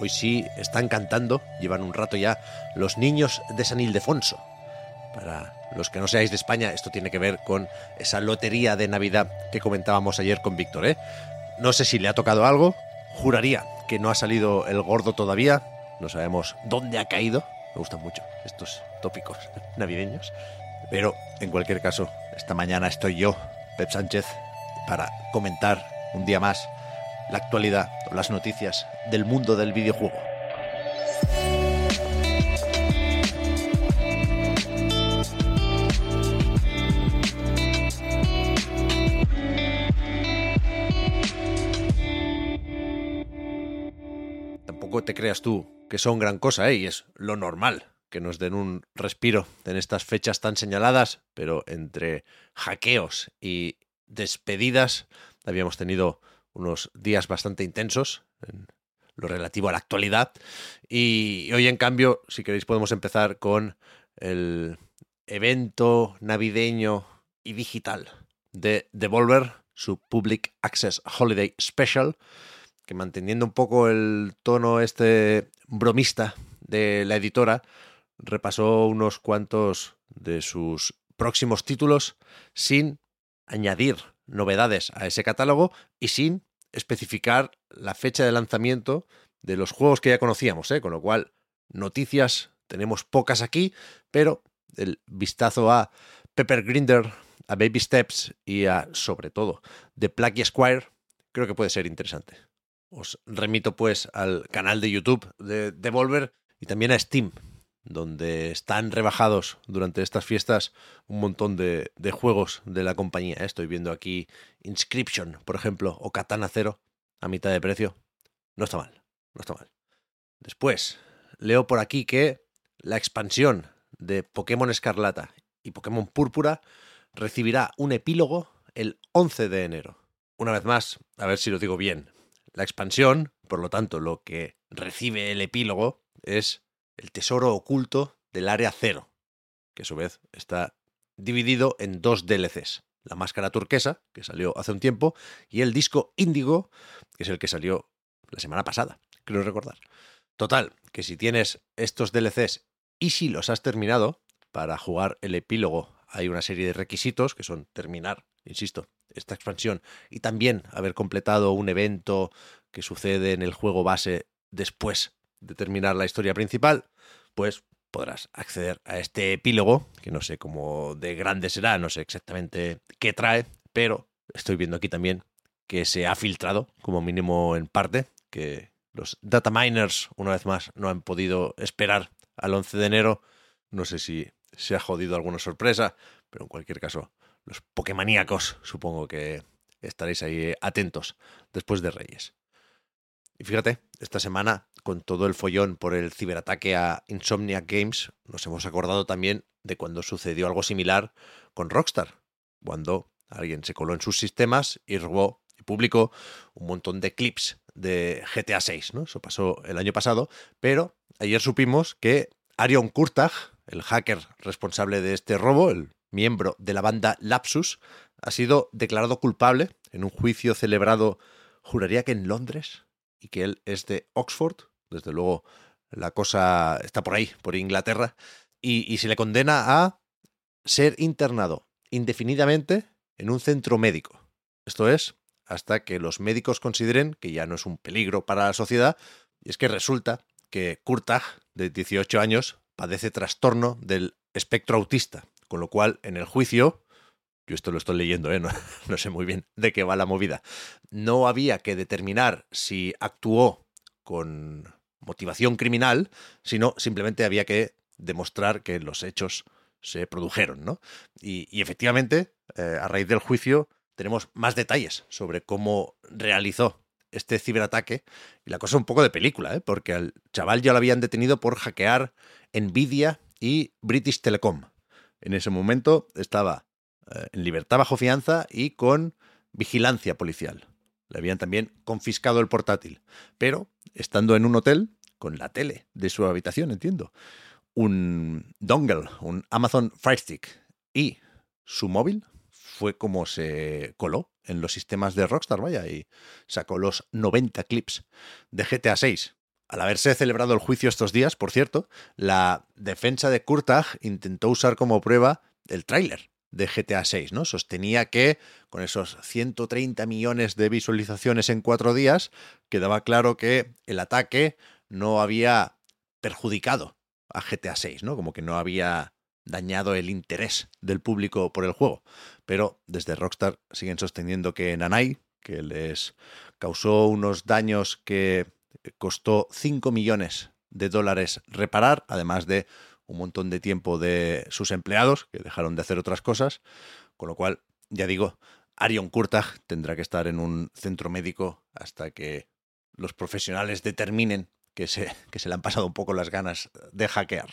Hoy sí están cantando, llevan un rato ya, los niños de San Ildefonso. Para los que no seáis de España, esto tiene que ver con esa lotería de Navidad que comentábamos ayer con Víctor. ¿eh? No sé si le ha tocado algo, juraría que no ha salido el gordo todavía, no sabemos dónde ha caído, me gustan mucho estos tópicos navideños, pero en cualquier caso, esta mañana estoy yo, Pep Sánchez, para comentar un día más la actualidad o las noticias del mundo del videojuego. Tampoco te creas tú que son gran cosa, ¿eh? y es lo normal que nos den un respiro en estas fechas tan señaladas, pero entre hackeos y despedidas habíamos tenido unos días bastante intensos en lo relativo a la actualidad. Y hoy, en cambio, si queréis, podemos empezar con el evento navideño y digital de Devolver, su Public Access Holiday Special, que manteniendo un poco el tono este bromista de la editora, repasó unos cuantos de sus próximos títulos sin añadir novedades a ese catálogo y sin especificar la fecha de lanzamiento de los juegos que ya conocíamos, ¿eh? con lo cual noticias tenemos pocas aquí, pero el vistazo a Pepper Grinder, a Baby Steps y a, sobre todo, The Plucky Squire, creo que puede ser interesante. Os remito pues al canal de YouTube de Devolver y también a Steam, donde están rebajados durante estas fiestas un montón de, juegos de la compañía. Estoy viendo aquí Inscription, por ejemplo, o Katana Zero a mitad de precio. No está mal, no está mal. Después, leo por aquí que la expansión de Pokémon Escarlata y Pokémon Púrpura recibirá un epílogo el 11 de enero. Una vez más, a ver si lo digo bien. La expansión, por lo tanto, lo que recibe el epílogo es el tesoro oculto del área cero, que a su vez está dividido en dos DLCs. La máscara turquesa, que salió hace un tiempo, y el disco índigo, que es el que salió la semana pasada, creo recordar. Total, que si tienes estos DLCs y si los has terminado, para jugar el epílogo hay una serie de requisitos que son terminar, insisto, esta expansión y también haber completado un evento que sucede en el juego base después de terminar la historia principal, pues podrás acceder a este epílogo, que no sé cómo de grande será, no sé exactamente qué trae, pero estoy viendo aquí también que se ha filtrado, como mínimo en parte, que los data miners, una vez más, no han podido esperar al 11 de enero. No sé si se ha jodido alguna sorpresa, pero en cualquier caso, los pokemaníacos supongo que estaréis ahí atentos después de Reyes. Y fíjate, esta semana, con todo el follón por el ciberataque a Insomniac Games, nos hemos acordado también de cuando sucedió algo similar con Rockstar, cuando alguien se coló en sus sistemas y robó y publicó un montón de clips de GTA 6, ¿no? Eso pasó el año pasado, pero ayer supimos que Arion Kurtag, el hacker responsable de este robo, el miembro de la banda Lapsus, ha sido declarado culpable en un juicio celebrado, juraría que en Londres, y que él es de Oxford. Desde luego, la cosa está por ahí, por Inglaterra. Y, y se le condena a ser internado indefinidamente en un centro médico. Esto es, hasta que los médicos consideren que ya no es un peligro para la sociedad. Y es que resulta que Kurtag, de 18 años, padece trastorno del espectro autista, con lo cual en el juicio, yo esto lo estoy leyendo, ¿eh? no, no, sé muy bien de qué va la movida, no había que determinar si actuó con motivación criminal, sino simplemente había que demostrar que los hechos se produjeron, ¿no? Y, efectivamente, eh, a raíz del juicio, tenemos más detalles sobre cómo realizó este ciberataque. Y la cosa es un poco de película, ¿eh? porque al chaval ya lo habían detenido por hackear Nvidia y British Telecom. En ese momento estaba eh, en libertad bajo fianza y con vigilancia policial. Le habían también confiscado el portátil, pero estando en un hotel con la tele de su habitación, entiendo, un dongle, un Amazon Fire Stick y su móvil fue como se coló en los sistemas de Rockstar, vaya, y sacó los 90 clips de GTA 6. Al haberse celebrado el juicio estos días, por cierto, la defensa de Kurtag intentó usar como prueba el tráiler de GTA 6, ¿no? Sostenía que con esos 130 millones de visualizaciones en cuatro días, quedaba claro que el ataque no había perjudicado a GTA 6, ¿no? Como que no había dañado el interés del público por el juego. Pero desde Rockstar siguen sosteniendo que Nanai, que les causó unos daños que costó 5 millones de dólares reparar, además de un montón de tiempo de sus empleados, que dejaron de hacer otras cosas, con lo cual, ya digo, Arion Kurtag tendrá que estar en un centro médico hasta que los profesionales determinen que se, que se le han pasado un poco las ganas de hackear.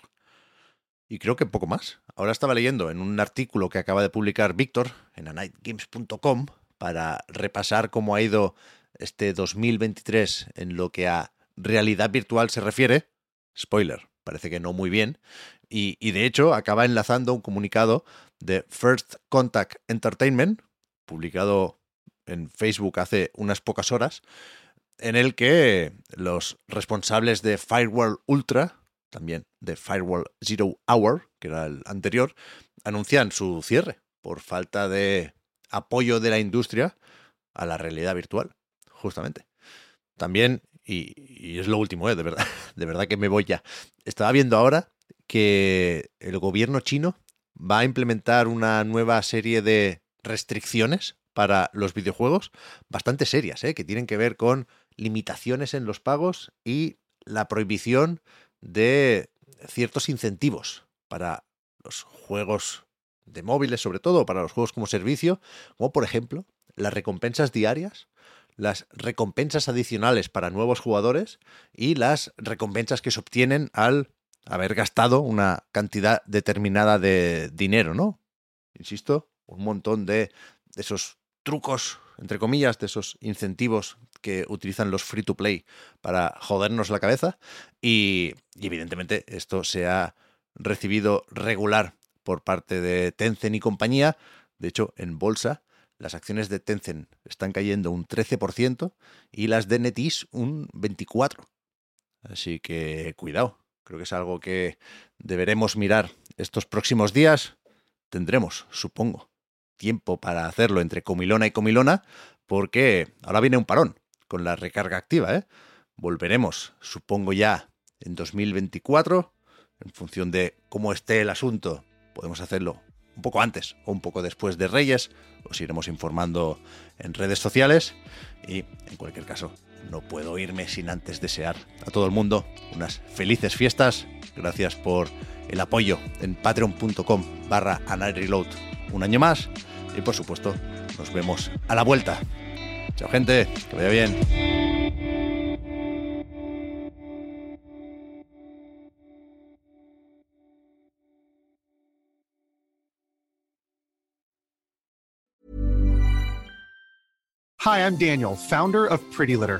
Y creo que poco más. Ahora estaba leyendo en un artículo que acaba de publicar Víctor en anightgames.com para repasar cómo ha ido este 2023 en lo que a realidad virtual se refiere. Spoiler, parece que no muy bien. Y, y de hecho acaba enlazando un comunicado de First Contact Entertainment, publicado en Facebook hace unas pocas horas, en el que los responsables de Firewall Ultra, también de Firewall Zero Hour, que era el anterior, anuncian su cierre por falta de apoyo de la industria a la realidad virtual, justamente. También, y, es lo último, ¿eh? de, verdad, de verdad que me voy ya, estaba viendo ahora que el gobierno chino va a implementar una nueva serie de restricciones para los videojuegos bastante serias, ¿eh? que tienen que ver con limitaciones en los pagos y la prohibición de ciertos incentivos para los juegos de móviles, sobre todo para los juegos como servicio, como por ejemplo las recompensas diarias, las recompensas adicionales para nuevos jugadores y las recompensas que se obtienen al haber gastado una cantidad determinada de dinero, ¿no? Insisto, un montón de, de esos trucos, entre comillas, de esos incentivos que utilizan los free to play para jodernos la cabeza. Y, evidentemente esto se ha recibido regular por parte de Tencent y compañía. De hecho, en bolsa las acciones de Tencent están cayendo un 13% y las de NetEase un 24%. Así que cuidado, creo que es algo que deberemos mirar estos próximos días. Tendremos, supongo, tiempo para hacerlo entre comilona y comilona, porque ahora viene un parón con la recarga activa. ¿eh? Volveremos, supongo ya, en 2024, en función de cómo esté el asunto. Podemos hacerlo un poco antes o un poco después de Reyes. Os iremos informando en redes sociales. Y en cualquier caso, no puedo irme sin antes desear a todo el mundo unas felices fiestas. Gracias por el apoyo en patreon.com barra un año más. Y por supuesto, nos vemos a la vuelta. Chao gente, que vaya bien. Hi, I'm Daniel, founder of Pretty Litter.